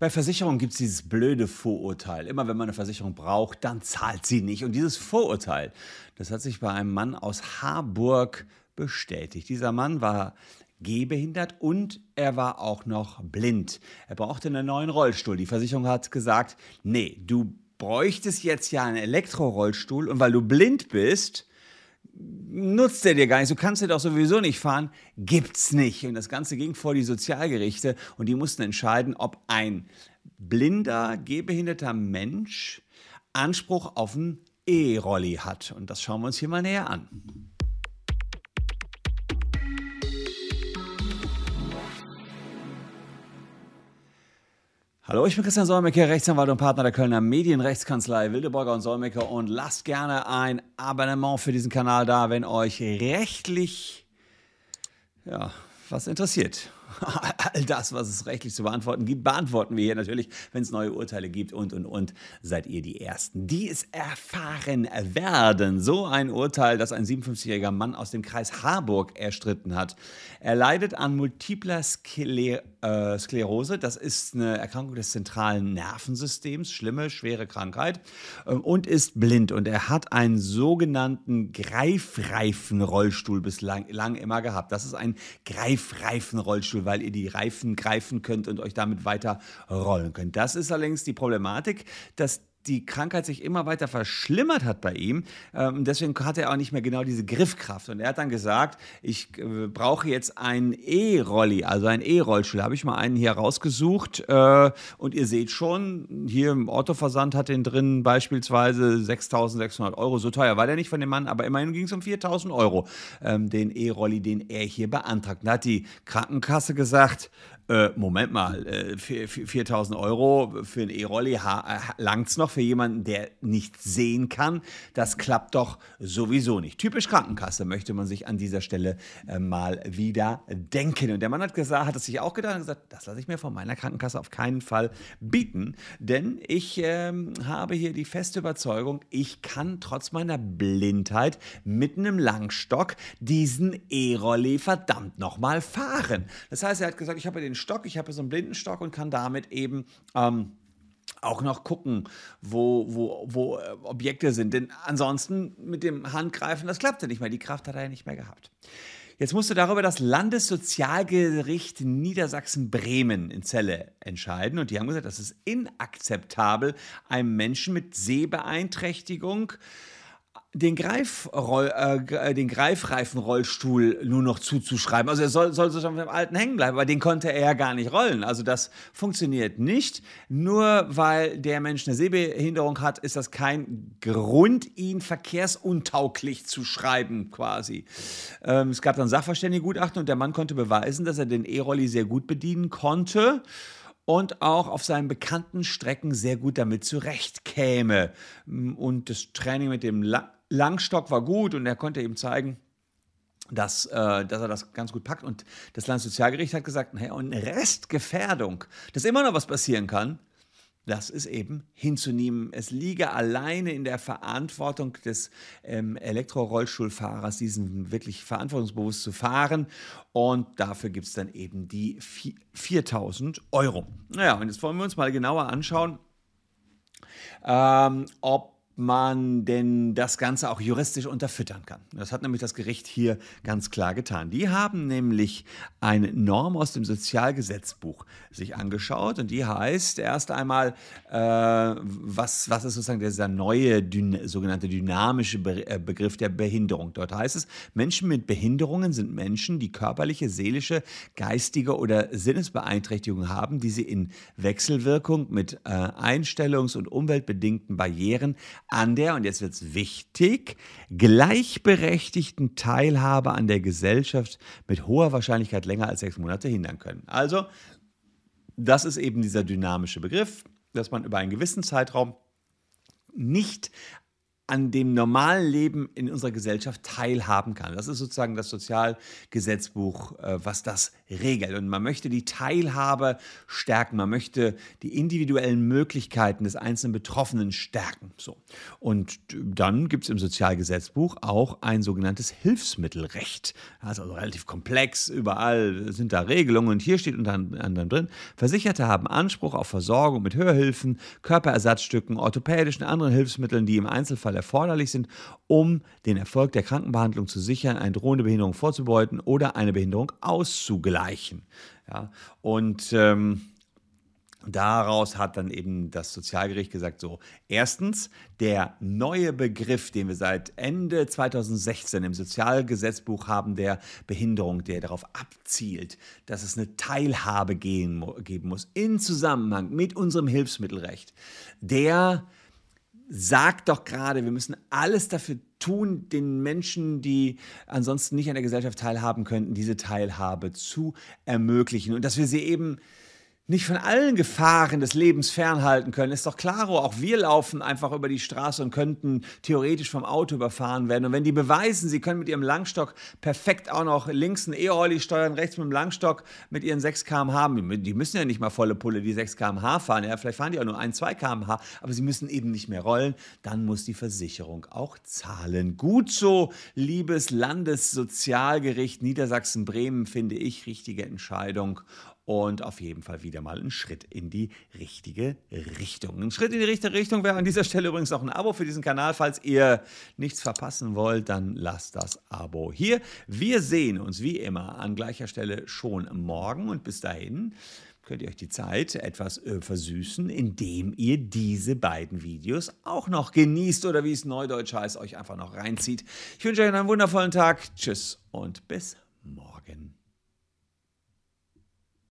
Bei Versicherungen gibt es dieses blöde Vorurteil. Immer wenn man eine Versicherung braucht, dann zahlt sie nicht. Und dieses Vorurteil, das hat sich bei einem Mann aus Harburg bestätigt. Dieser Mann war gehbehindert und er war auch noch blind. Er brauchte einen neuen Rollstuhl. Die Versicherung hat gesagt, nee, du bräuchtest jetzt ja einen Elektrorollstuhl und weil du blind bist, nutzt er dir gar nicht, du kannst dir doch sowieso nicht fahren, gibt's nicht. Und das Ganze ging vor die Sozialgerichte und die mussten entscheiden, ob ein blinder, gehbehinderter Mensch Anspruch auf einen E-Rolli hat. Und das schauen wir uns hier mal näher an. Hallo, ich bin Christian Solmecke, Rechtsanwalt und Partner der Kölner Medienrechtskanzlei Wildeborger und Solmecke und lasst gerne ein Abonnement für diesen Kanal da, wenn euch rechtlich ja, was interessiert. all das, was es rechtlich zu beantworten gibt, beantworten wir hier natürlich, wenn es neue Urteile gibt und, und, und, seid ihr die Ersten, die es erfahren werden. So ein Urteil, das ein 57-jähriger Mann aus dem Kreis Harburg erstritten hat. Er leidet an multipler Skler äh, Sklerose. Das ist eine Erkrankung des zentralen Nervensystems, schlimme, schwere Krankheit, äh, und ist blind. Und er hat einen sogenannten Greifreifenrollstuhl bislang lang immer gehabt. Das ist ein Greifreifenrollstuhl, weil ihr die Reifen greifen könnt und euch damit weiter rollen könnt. Das ist allerdings die Problematik, dass die Krankheit sich immer weiter verschlimmert hat bei ihm. Ähm, deswegen hatte er auch nicht mehr genau diese Griffkraft. Und er hat dann gesagt, ich äh, brauche jetzt einen E-Rolli, also einen E-Rollstuhl. Habe ich mal einen hier rausgesucht. Äh, und ihr seht schon, hier im Autoversand hat den drin beispielsweise 6.600 Euro. So teuer war der nicht von dem Mann, aber immerhin ging es um 4.000 Euro, ähm, den E-Rolli, den er hier beantragt. Da hat die Krankenkasse gesagt, äh, Moment mal, äh, 4000 Euro für ein E-Rolli langt es noch für jemanden, der nicht sehen kann. Das klappt doch sowieso nicht. Typisch Krankenkasse möchte man sich an dieser Stelle äh, mal wieder denken. Und der Mann hat gesagt, hat es sich auch gedacht und gesagt, das lasse ich mir von meiner Krankenkasse auf keinen Fall bieten, denn ich ähm, habe hier die feste Überzeugung, ich kann trotz meiner Blindheit mit einem Langstock diesen E-Rolli verdammt nochmal fahren. Das heißt, er hat gesagt, ich habe den Stock, ich habe so einen Blindenstock und kann damit eben ähm, auch noch gucken, wo, wo, wo äh, Objekte sind. Denn ansonsten mit dem Handgreifen, das klappte nicht mehr. Die Kraft hat er ja nicht mehr gehabt. Jetzt musste darüber das Landessozialgericht Niedersachsen-Bremen in Celle entscheiden. Und die haben gesagt, das ist inakzeptabel, einem Menschen mit Sehbeeinträchtigung den, Greifroll, äh, äh, den Greifreifenrollstuhl nur noch zuzuschreiben. Also er soll, soll so auf dem alten hängen bleiben, aber den konnte er ja gar nicht rollen. Also das funktioniert nicht. Nur weil der Mensch eine Sehbehinderung hat, ist das kein Grund, ihn verkehrsuntauglich zu schreiben quasi. Ähm, es gab dann Sachverständigengutachten und der Mann konnte beweisen, dass er den E-Rolli sehr gut bedienen konnte und auch auf seinen bekannten Strecken sehr gut damit zurechtkäme. Und das Training mit dem La Langstock war gut und er konnte eben zeigen, dass, äh, dass er das ganz gut packt. Und das Landessozialgericht hat gesagt, naja, und Restgefährdung, dass immer noch was passieren kann, das ist eben hinzunehmen. Es liege alleine in der Verantwortung des ähm, Elektrorollstuhlfahrers, diesen wirklich verantwortungsbewusst zu fahren. Und dafür gibt es dann eben die 4000 Euro. Naja, und jetzt wollen wir uns mal genauer anschauen, ähm, ob man denn das Ganze auch juristisch unterfüttern kann. Das hat nämlich das Gericht hier ganz klar getan. Die haben nämlich eine Norm aus dem Sozialgesetzbuch sich angeschaut und die heißt erst einmal, äh, was, was ist sozusagen dieser neue sogenannte dynamische äh, Begriff der Behinderung. Dort heißt es, Menschen mit Behinderungen sind Menschen, die körperliche, seelische, geistige oder Sinnesbeeinträchtigungen haben, die sie in Wechselwirkung mit äh, Einstellungs- und umweltbedingten Barrieren an der, und jetzt wird es wichtig, gleichberechtigten Teilhabe an der Gesellschaft mit hoher Wahrscheinlichkeit länger als sechs Monate hindern können. Also, das ist eben dieser dynamische Begriff, dass man über einen gewissen Zeitraum nicht an dem normalen Leben in unserer Gesellschaft teilhaben kann. Das ist sozusagen das Sozialgesetzbuch, äh, was das regelt. Und man möchte die Teilhabe stärken, man möchte die individuellen Möglichkeiten des einzelnen Betroffenen stärken. So. Und dann gibt es im Sozialgesetzbuch auch ein sogenanntes Hilfsmittelrecht. Das ist also relativ komplex, überall sind da Regelungen und hier steht unter anderem drin, Versicherte haben Anspruch auf Versorgung mit Hörhilfen, Körperersatzstücken, orthopädischen anderen Hilfsmitteln, die im Einzelfall erforderlich sind, um den Erfolg der Krankenbehandlung zu sichern, eine drohende Behinderung vorzubeuten oder eine Behinderung auszugleichen. Ja, und ähm, Daraus hat dann eben das Sozialgericht gesagt, so, erstens, der neue Begriff, den wir seit Ende 2016 im Sozialgesetzbuch haben, der Behinderung, der darauf abzielt, dass es eine Teilhabe geben, muss in Zusammenhang mit unserem Hilfsmittelrecht, der sagt doch gerade, wir müssen alles dafür tun, den Menschen, die ansonsten nicht an der Gesellschaft teilhaben könnten, diese Teilhabe zu ermöglichen. Und dass wir sie eben nicht von allen Gefahren des Lebens fernhalten können, ist doch klaro, auch wir laufen einfach über die Straße und könnten theoretisch vom Auto überfahren werden. Und wenn die beweisen, sie können mit ihrem Langstock perfekt auch noch links einen E-Rolli steuern, rechts mit dem Langstock mit ihren 6 km/h, die müssen ja nicht mal volle Pulle die 6 km/h fahren, ja, vielleicht fahren die auch nur 1, 2 km/h, aber sie müssen eben nicht mehr rollen, dann muss die Versicherung auch zahlen. Gut so, liebes Landessozialgericht Niedersachsen-Bremen, finde ich, richtige Entscheidung und auf jeden Fall wieder mal ein Schritt in die richtige Richtung. Ein Schritt in die richtige Richtung wäre an dieser Stelle übrigens auch ein Abo für diesen Kanal. Falls ihr nichts verpassen wollt, dann lasst das Abo hier. Wir sehen uns wie immer an gleicher Stelle schon morgen und bis dahin könnt ihr euch die Zeit etwas äh, versüßen, indem ihr diese beiden Videos auch noch genießt oder wie es neudeutsch heißt, euch einfach noch reinzieht. Ich wünsche euch einen wundervollen Tag. Tschüss und bis morgen.